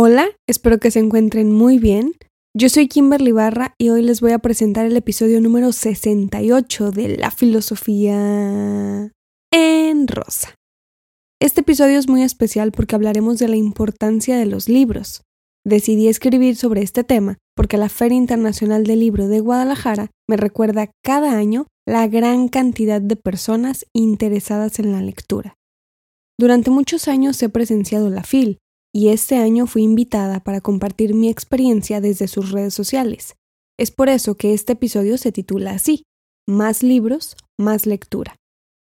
Hola, espero que se encuentren muy bien. Yo soy Kimberly Barra y hoy les voy a presentar el episodio número 68 de La filosofía en rosa. Este episodio es muy especial porque hablaremos de la importancia de los libros. Decidí escribir sobre este tema porque la Feria Internacional del Libro de Guadalajara me recuerda cada año la gran cantidad de personas interesadas en la lectura. Durante muchos años he presenciado la FIL, y este año fui invitada para compartir mi experiencia desde sus redes sociales. Es por eso que este episodio se titula así, Más libros, más lectura.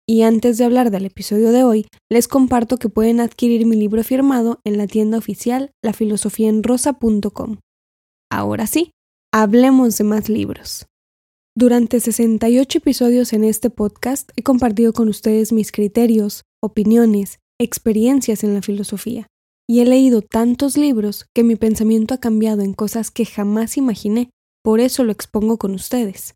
Y antes de hablar del episodio de hoy, les comparto que pueden adquirir mi libro firmado en la tienda oficial lafilosofiaenrosa.com. Ahora sí, hablemos de más libros. Durante 68 episodios en este podcast he compartido con ustedes mis criterios, opiniones, experiencias en la filosofía y he leído tantos libros que mi pensamiento ha cambiado en cosas que jamás imaginé, por eso lo expongo con ustedes.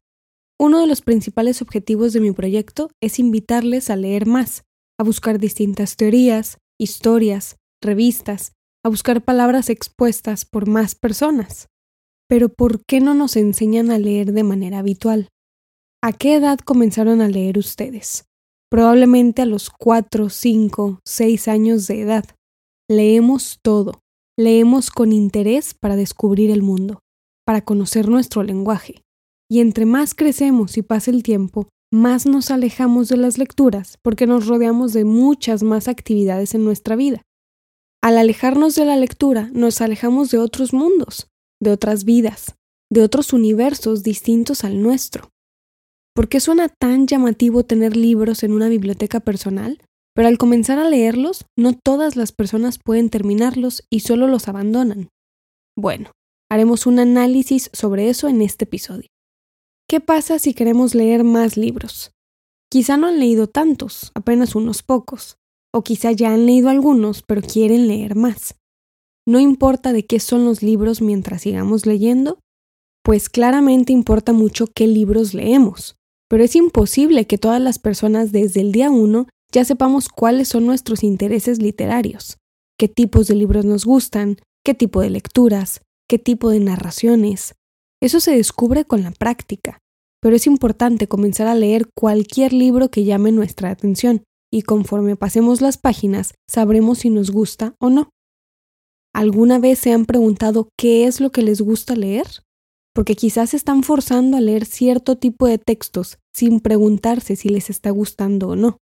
Uno de los principales objetivos de mi proyecto es invitarles a leer más, a buscar distintas teorías, historias, revistas, a buscar palabras expuestas por más personas. Pero ¿por qué no nos enseñan a leer de manera habitual? ¿A qué edad comenzaron a leer ustedes? Probablemente a los 4, 5, 6 años de edad. Leemos todo, leemos con interés para descubrir el mundo, para conocer nuestro lenguaje. Y entre más crecemos y pasa el tiempo, más nos alejamos de las lecturas porque nos rodeamos de muchas más actividades en nuestra vida. Al alejarnos de la lectura, nos alejamos de otros mundos, de otras vidas, de otros universos distintos al nuestro. ¿Por qué suena tan llamativo tener libros en una biblioteca personal? Pero al comenzar a leerlos, no todas las personas pueden terminarlos y solo los abandonan. Bueno, haremos un análisis sobre eso en este episodio. ¿Qué pasa si queremos leer más libros? Quizá no han leído tantos, apenas unos pocos, o quizá ya han leído algunos, pero quieren leer más. No importa de qué son los libros mientras sigamos leyendo, pues claramente importa mucho qué libros leemos, pero es imposible que todas las personas desde el día uno ya sepamos cuáles son nuestros intereses literarios, qué tipos de libros nos gustan, qué tipo de lecturas, qué tipo de narraciones. Eso se descubre con la práctica, pero es importante comenzar a leer cualquier libro que llame nuestra atención, y conforme pasemos las páginas sabremos si nos gusta o no. ¿Alguna vez se han preguntado qué es lo que les gusta leer? Porque quizás están forzando a leer cierto tipo de textos sin preguntarse si les está gustando o no.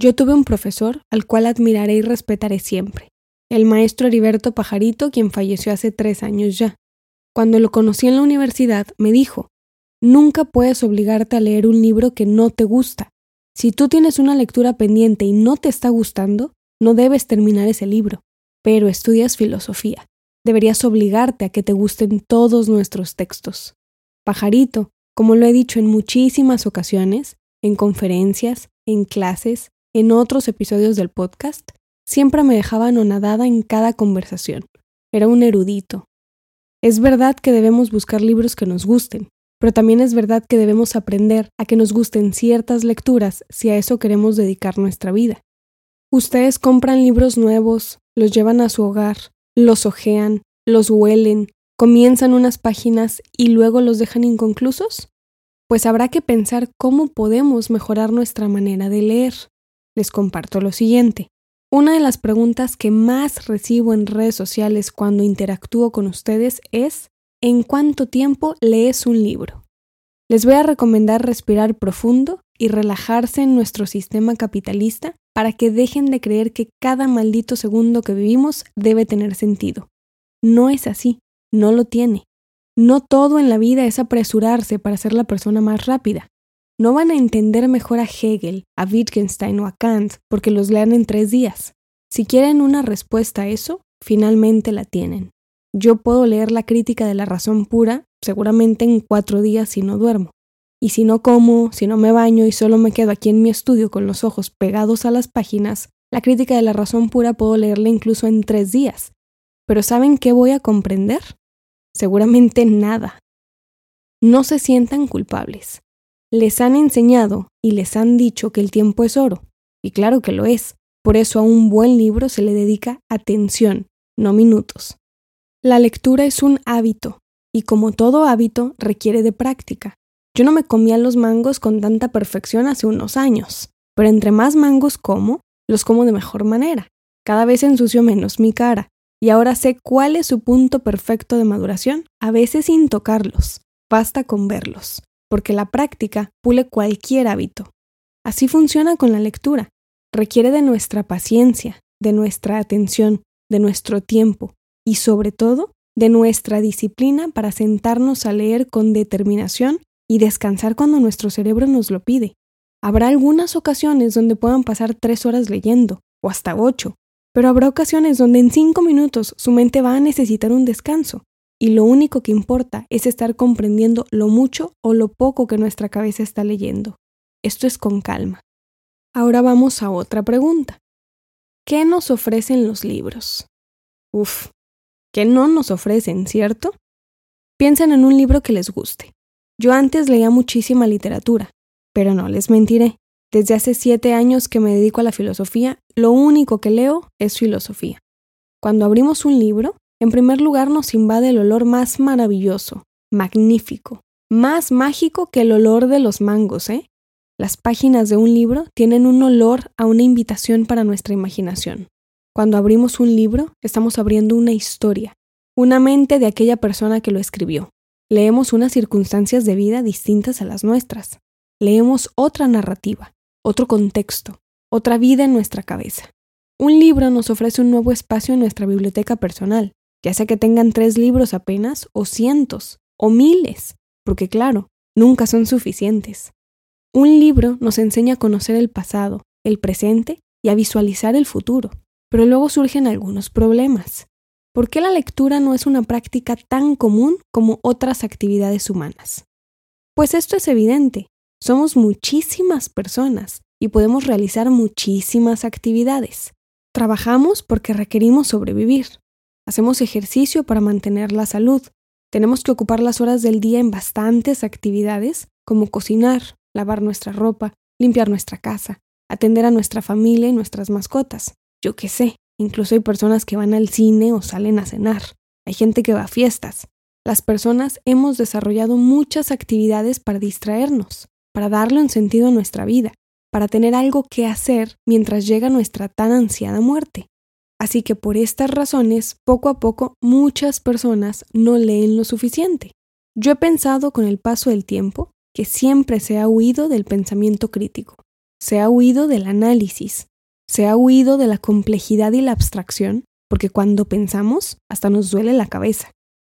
Yo tuve un profesor al cual admiraré y respetaré siempre, el maestro Heriberto Pajarito, quien falleció hace tres años ya. Cuando lo conocí en la universidad, me dijo, Nunca puedes obligarte a leer un libro que no te gusta. Si tú tienes una lectura pendiente y no te está gustando, no debes terminar ese libro. Pero estudias filosofía. Deberías obligarte a que te gusten todos nuestros textos. Pajarito, como lo he dicho en muchísimas ocasiones, en conferencias, en clases, en otros episodios del podcast, siempre me dejaba anonadada en cada conversación. Era un erudito. Es verdad que debemos buscar libros que nos gusten, pero también es verdad que debemos aprender a que nos gusten ciertas lecturas si a eso queremos dedicar nuestra vida. Ustedes compran libros nuevos, los llevan a su hogar, los ojean, los huelen, comienzan unas páginas y luego los dejan inconclusos? Pues habrá que pensar cómo podemos mejorar nuestra manera de leer les comparto lo siguiente. Una de las preguntas que más recibo en redes sociales cuando interactúo con ustedes es ¿en cuánto tiempo lees un libro? Les voy a recomendar respirar profundo y relajarse en nuestro sistema capitalista para que dejen de creer que cada maldito segundo que vivimos debe tener sentido. No es así, no lo tiene. No todo en la vida es apresurarse para ser la persona más rápida no van a entender mejor a Hegel, a Wittgenstein o a Kant porque los lean en tres días. Si quieren una respuesta a eso, finalmente la tienen. Yo puedo leer la crítica de la razón pura seguramente en cuatro días si no duermo. Y si no como, si no me baño y solo me quedo aquí en mi estudio con los ojos pegados a las páginas, la crítica de la razón pura puedo leerla incluso en tres días. Pero ¿saben qué voy a comprender? Seguramente nada. No se sientan culpables. Les han enseñado y les han dicho que el tiempo es oro, y claro que lo es. Por eso a un buen libro se le dedica atención, no minutos. La lectura es un hábito, y como todo hábito requiere de práctica. Yo no me comía los mangos con tanta perfección hace unos años, pero entre más mangos como, los como de mejor manera. Cada vez ensucio menos mi cara, y ahora sé cuál es su punto perfecto de maduración, a veces sin tocarlos, basta con verlos, porque la práctica pule cualquier hábito. Así funciona con la lectura, requiere de nuestra paciencia, de nuestra atención, de nuestro tiempo y sobre todo de nuestra disciplina para sentarnos a leer con determinación y descansar cuando nuestro cerebro nos lo pide. Habrá algunas ocasiones donde puedan pasar tres horas leyendo, o hasta ocho, pero habrá ocasiones donde en cinco minutos su mente va a necesitar un descanso, y lo único que importa es estar comprendiendo lo mucho o lo poco que nuestra cabeza está leyendo. Esto es con calma. Ahora vamos a otra pregunta. ¿Qué nos ofrecen los libros? Uf, ¿qué no nos ofrecen, cierto? Piensen en un libro que les guste. Yo antes leía muchísima literatura, pero no les mentiré. Desde hace siete años que me dedico a la filosofía, lo único que leo es filosofía. Cuando abrimos un libro, en primer lugar nos invade el olor más maravilloso, magnífico, más mágico que el olor de los mangos, ¿eh? Las páginas de un libro tienen un olor a una invitación para nuestra imaginación. Cuando abrimos un libro, estamos abriendo una historia, una mente de aquella persona que lo escribió. Leemos unas circunstancias de vida distintas a las nuestras. Leemos otra narrativa, otro contexto, otra vida en nuestra cabeza. Un libro nos ofrece un nuevo espacio en nuestra biblioteca personal, ya sea que tengan tres libros apenas, o cientos, o miles, porque claro, nunca son suficientes. Un libro nos enseña a conocer el pasado, el presente y a visualizar el futuro, pero luego surgen algunos problemas. ¿Por qué la lectura no es una práctica tan común como otras actividades humanas? Pues esto es evidente. Somos muchísimas personas y podemos realizar muchísimas actividades. Trabajamos porque requerimos sobrevivir. Hacemos ejercicio para mantener la salud. Tenemos que ocupar las horas del día en bastantes actividades, como cocinar, lavar nuestra ropa, limpiar nuestra casa, atender a nuestra familia y nuestras mascotas. Yo qué sé, incluso hay personas que van al cine o salen a cenar. Hay gente que va a fiestas. Las personas hemos desarrollado muchas actividades para distraernos, para darle un sentido a nuestra vida, para tener algo que hacer mientras llega nuestra tan ansiada muerte. Así que por estas razones, poco a poco, muchas personas no leen lo suficiente. Yo he pensado con el paso del tiempo que siempre se ha huido del pensamiento crítico, se ha huido del análisis, se ha huido de la complejidad y la abstracción, porque cuando pensamos hasta nos duele la cabeza.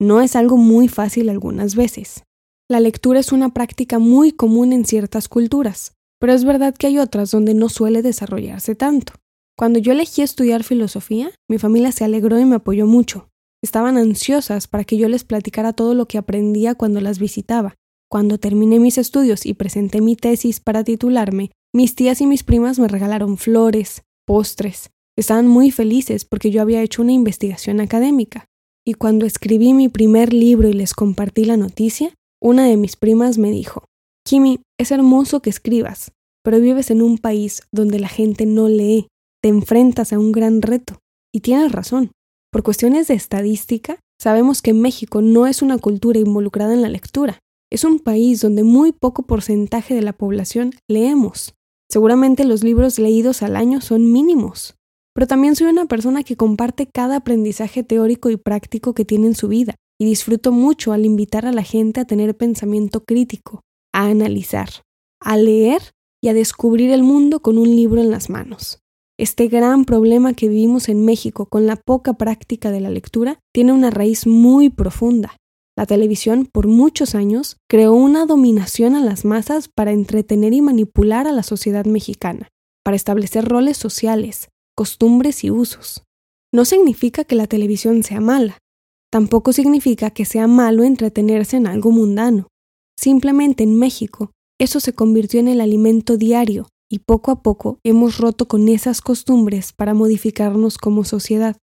No es algo muy fácil algunas veces. La lectura es una práctica muy común en ciertas culturas, pero es verdad que hay otras donde no suele desarrollarse tanto. Cuando yo elegí estudiar filosofía, mi familia se alegró y me apoyó mucho. Estaban ansiosas para que yo les platicara todo lo que aprendía cuando las visitaba. Cuando terminé mis estudios y presenté mi tesis para titularme, mis tías y mis primas me regalaron flores, postres. Estaban muy felices porque yo había hecho una investigación académica. Y cuando escribí mi primer libro y les compartí la noticia, una de mis primas me dijo, Kimi, es hermoso que escribas, pero vives en un país donde la gente no lee te enfrentas a un gran reto. Y tienes razón. Por cuestiones de estadística, sabemos que México no es una cultura involucrada en la lectura. Es un país donde muy poco porcentaje de la población leemos. Seguramente los libros leídos al año son mínimos. Pero también soy una persona que comparte cada aprendizaje teórico y práctico que tiene en su vida, y disfruto mucho al invitar a la gente a tener pensamiento crítico, a analizar, a leer y a descubrir el mundo con un libro en las manos. Este gran problema que vivimos en México con la poca práctica de la lectura tiene una raíz muy profunda. La televisión por muchos años creó una dominación a las masas para entretener y manipular a la sociedad mexicana, para establecer roles sociales, costumbres y usos. No significa que la televisión sea mala, tampoco significa que sea malo entretenerse en algo mundano. Simplemente en México eso se convirtió en el alimento diario y poco a poco hemos roto con esas costumbres para modificarnos como sociedad.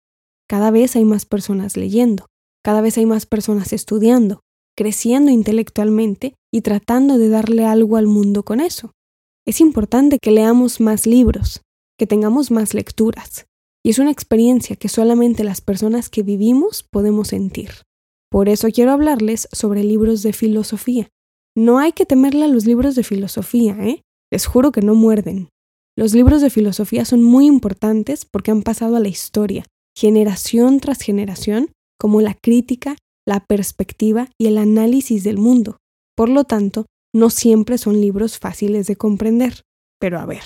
Cada vez hay más personas leyendo, cada vez hay más personas estudiando, creciendo intelectualmente y tratando de darle algo al mundo con eso. Es importante que leamos más libros, que tengamos más lecturas, y es una experiencia que solamente las personas que vivimos podemos sentir. Por eso quiero hablarles sobre libros de filosofía. No hay que temerle a los libros de filosofía, ¿eh? Les juro que no muerden. Los libros de filosofía son muy importantes porque han pasado a la historia, generación tras generación, como la crítica, la perspectiva y el análisis del mundo. Por lo tanto, no siempre son libros fáciles de comprender. Pero a ver,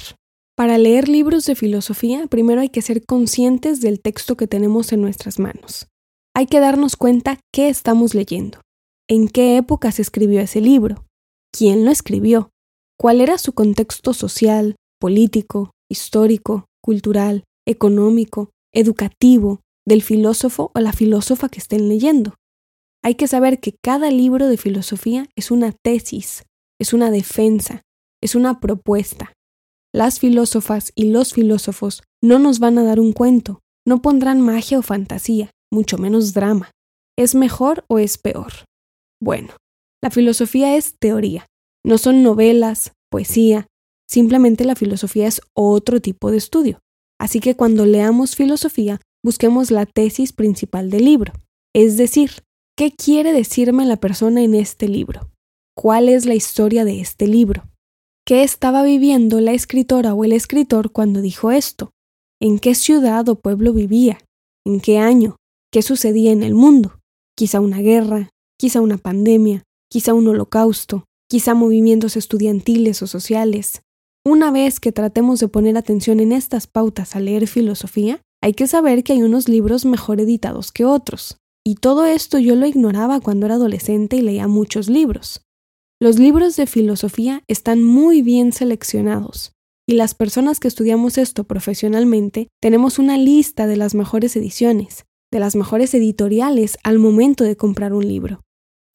para leer libros de filosofía, primero hay que ser conscientes del texto que tenemos en nuestras manos. Hay que darnos cuenta qué estamos leyendo, en qué época se escribió ese libro, quién lo escribió, cuál era su contexto social, político, histórico, cultural, económico, educativo, del filósofo o la filósofa que estén leyendo. Hay que saber que cada libro de filosofía es una tesis, es una defensa, es una propuesta, las filósofas y los filósofos no nos van a dar un cuento, no pondrán magia o fantasía, mucho menos drama. ¿Es mejor o es peor? Bueno, la filosofía es teoría, no son novelas, poesía, simplemente la filosofía es otro tipo de estudio. Así que cuando leamos filosofía, busquemos la tesis principal del libro, es decir, ¿qué quiere decirme la persona en este libro? ¿Cuál es la historia de este libro? ¿Qué estaba viviendo la escritora o el escritor cuando dijo esto? ¿En qué ciudad o pueblo vivía? ¿En qué año? ¿Qué sucedía en el mundo? Quizá una guerra, quizá una pandemia, quizá un holocausto, quizá movimientos estudiantiles o sociales. Una vez que tratemos de poner atención en estas pautas al leer filosofía, hay que saber que hay unos libros mejor editados que otros. Y todo esto yo lo ignoraba cuando era adolescente y leía muchos libros. Los libros de filosofía están muy bien seleccionados y las personas que estudiamos esto profesionalmente tenemos una lista de las mejores ediciones, de las mejores editoriales al momento de comprar un libro.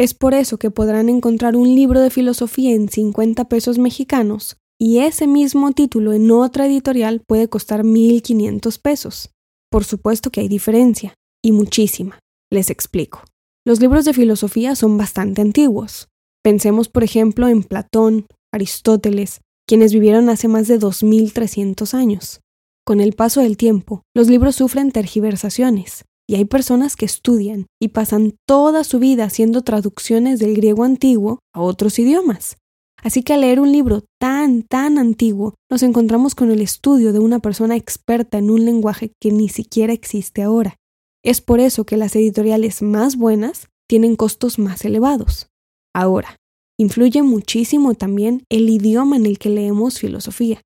Es por eso que podrán encontrar un libro de filosofía en 50 pesos mexicanos y ese mismo título en otra editorial puede costar 1.500 pesos. Por supuesto que hay diferencia, y muchísima. Les explico. Los libros de filosofía son bastante antiguos, Pensemos, por ejemplo, en Platón, Aristóteles, quienes vivieron hace más de 2.300 años. Con el paso del tiempo, los libros sufren tergiversaciones, y hay personas que estudian y pasan toda su vida haciendo traducciones del griego antiguo a otros idiomas. Así que al leer un libro tan, tan antiguo, nos encontramos con el estudio de una persona experta en un lenguaje que ni siquiera existe ahora. Es por eso que las editoriales más buenas tienen costos más elevados. Ahora, influye muchísimo también el idioma en el que leemos filosofía.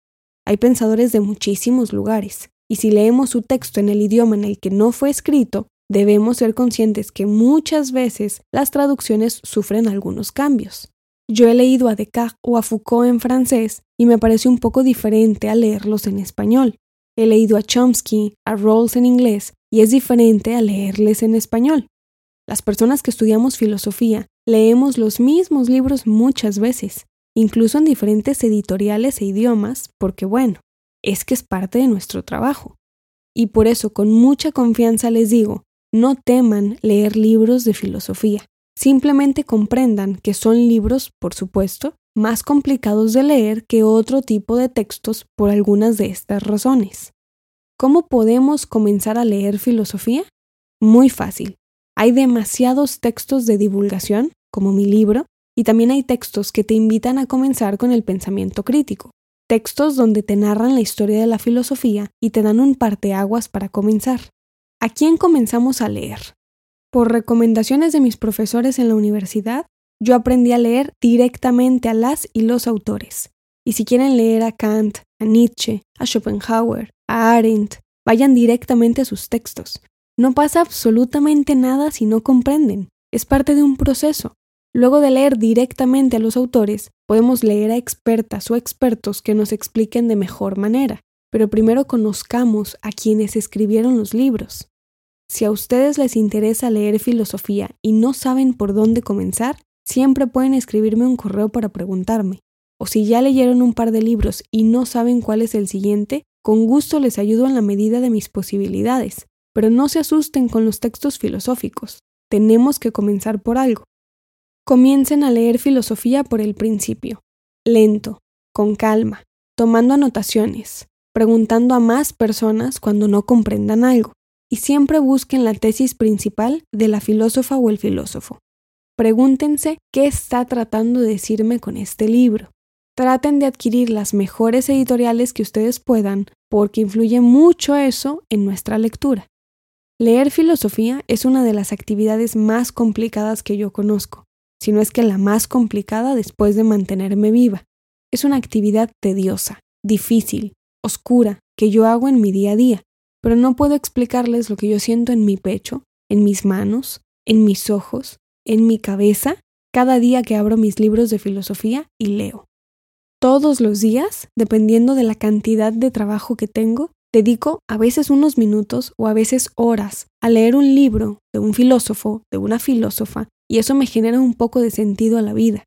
Hay pensadores de muchísimos lugares, y si leemos su texto en el idioma en el que no fue escrito, debemos ser conscientes que muchas veces las traducciones sufren algunos cambios. Yo he leído a Descartes o a Foucault en francés y me parece un poco diferente a leerlos en español. He leído a Chomsky, a Rawls en inglés y es diferente a leerles en español. Las personas que estudiamos filosofía leemos los mismos libros muchas veces, incluso en diferentes editoriales e idiomas, porque bueno, es que es parte de nuestro trabajo. Y por eso con mucha confianza les digo, no teman leer libros de filosofía. Simplemente comprendan que son libros, por supuesto, más complicados de leer que otro tipo de textos por algunas de estas razones. ¿Cómo podemos comenzar a leer filosofía? Muy fácil. Hay demasiados textos de divulgación, como mi libro, y también hay textos que te invitan a comenzar con el pensamiento crítico, textos donde te narran la historia de la filosofía y te dan un parteaguas para comenzar. ¿A quién comenzamos a leer? Por recomendaciones de mis profesores en la universidad, yo aprendí a leer directamente a las y los autores. Y si quieren leer a Kant, a Nietzsche, a Schopenhauer, a Arendt, vayan directamente a sus textos. No pasa absolutamente nada si no comprenden. Es parte de un proceso. Luego de leer directamente a los autores, podemos leer a expertas o expertos que nos expliquen de mejor manera, pero primero conozcamos a quienes escribieron los libros. Si a ustedes les interesa leer filosofía y no saben por dónde comenzar, siempre pueden escribirme un correo para preguntarme. O si ya leyeron un par de libros y no saben cuál es el siguiente, con gusto les ayudo en la medida de mis posibilidades. Pero no se asusten con los textos filosóficos. Tenemos que comenzar por algo. Comiencen a leer filosofía por el principio, lento, con calma, tomando anotaciones. preguntando a más personas cuando no comprendan algo, y siempre busquen la tesis principal de la filósofa o el filósofo. Pregúntense qué está tratando de decirme con este libro. Traten de adquirir las mejores editoriales que ustedes puedan, porque influye mucho eso en nuestra lectura. Leer filosofía es una de las actividades más complicadas que yo conozco, si no es que la más complicada después de mantenerme viva. Es una actividad tediosa, difícil, oscura, que yo hago en mi día a día, pero no puedo explicarles lo que yo siento en mi pecho, en mis manos, en mis ojos, en mi cabeza, cada día que abro mis libros de filosofía y leo. Todos los días, dependiendo de la cantidad de trabajo que tengo, dedico a veces unos minutos o a veces horas a leer un libro de un filósofo, de una filósofa, y eso me genera un poco de sentido a la vida.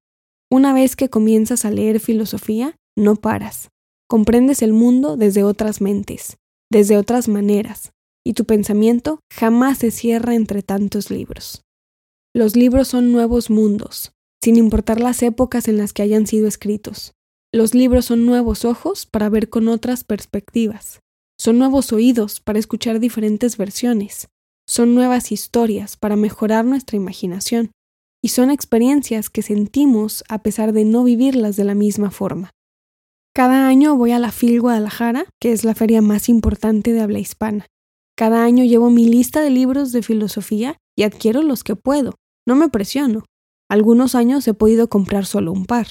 Una vez que comienzas a leer filosofía, no paras. Comprendes el mundo desde otras mentes, desde otras maneras, y tu pensamiento jamás se cierra entre tantos libros. Los libros son nuevos mundos, sin importar las épocas en las que hayan sido escritos. Los libros son nuevos ojos para ver con otras perspectivas. Son nuevos oídos para escuchar diferentes versiones. Son nuevas historias para mejorar nuestra imaginación. Y son experiencias que sentimos a pesar de no vivirlas de la misma forma. Cada año voy a la FIL Guadalajara, que es la feria más importante de habla hispana. Cada año llevo mi lista de libros de filosofía y adquiero los que puedo. No me presiono. Algunos años he podido comprar solo un par.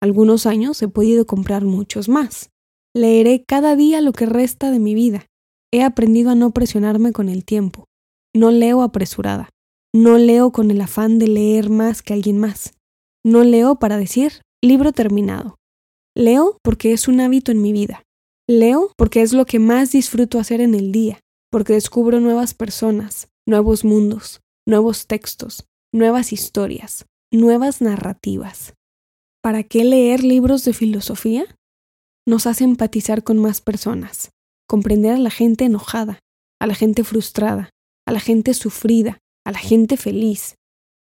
Algunos años he podido comprar muchos más. Leeré cada día lo que resta de mi vida. He aprendido a no presionarme con el tiempo. No leo apresurada. No leo con el afán de leer más que alguien más. No leo para decir libro terminado. Leo porque es un hábito en mi vida. Leo porque es lo que más disfruto hacer en el día, porque descubro nuevas personas, nuevos mundos, nuevos textos, nuevas historias, nuevas narrativas. ¿Para qué leer libros de filosofía? Nos hace empatizar con más personas, comprender a la gente enojada, a la gente frustrada, a la gente sufrida, a la gente feliz.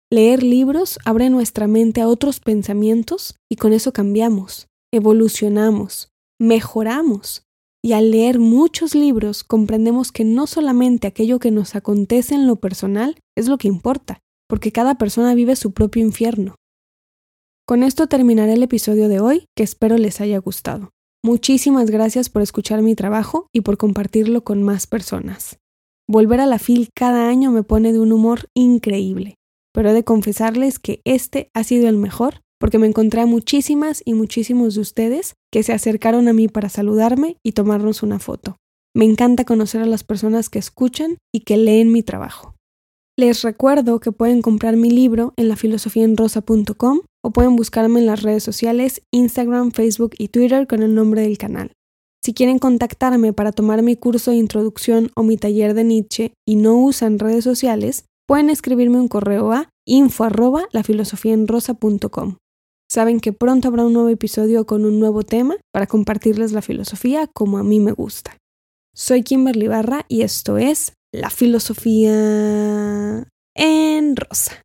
Leer libros abre nuestra mente a otros pensamientos y con eso cambiamos, evolucionamos, mejoramos. Y al leer muchos libros comprendemos que no solamente aquello que nos acontece en lo personal es lo que importa, porque cada persona vive su propio infierno. Con esto terminaré el episodio de hoy, que espero les haya gustado. Muchísimas gracias por escuchar mi trabajo y por compartirlo con más personas. Volver a la FIL cada año me pone de un humor increíble, pero he de confesarles que este ha sido el mejor porque me encontré a muchísimas y muchísimos de ustedes que se acercaron a mí para saludarme y tomarnos una foto. Me encanta conocer a las personas que escuchan y que leen mi trabajo. Les recuerdo que pueden comprar mi libro en lafilosofiaenrosa.com o pueden buscarme en las redes sociales Instagram, Facebook y Twitter con el nombre del canal. Si quieren contactarme para tomar mi curso de introducción o mi taller de Nietzsche y no usan redes sociales, pueden escribirme un correo a info Saben que pronto habrá un nuevo episodio con un nuevo tema para compartirles la filosofía como a mí me gusta. Soy Kimberly Barra y esto es La Filosofía en Rosa.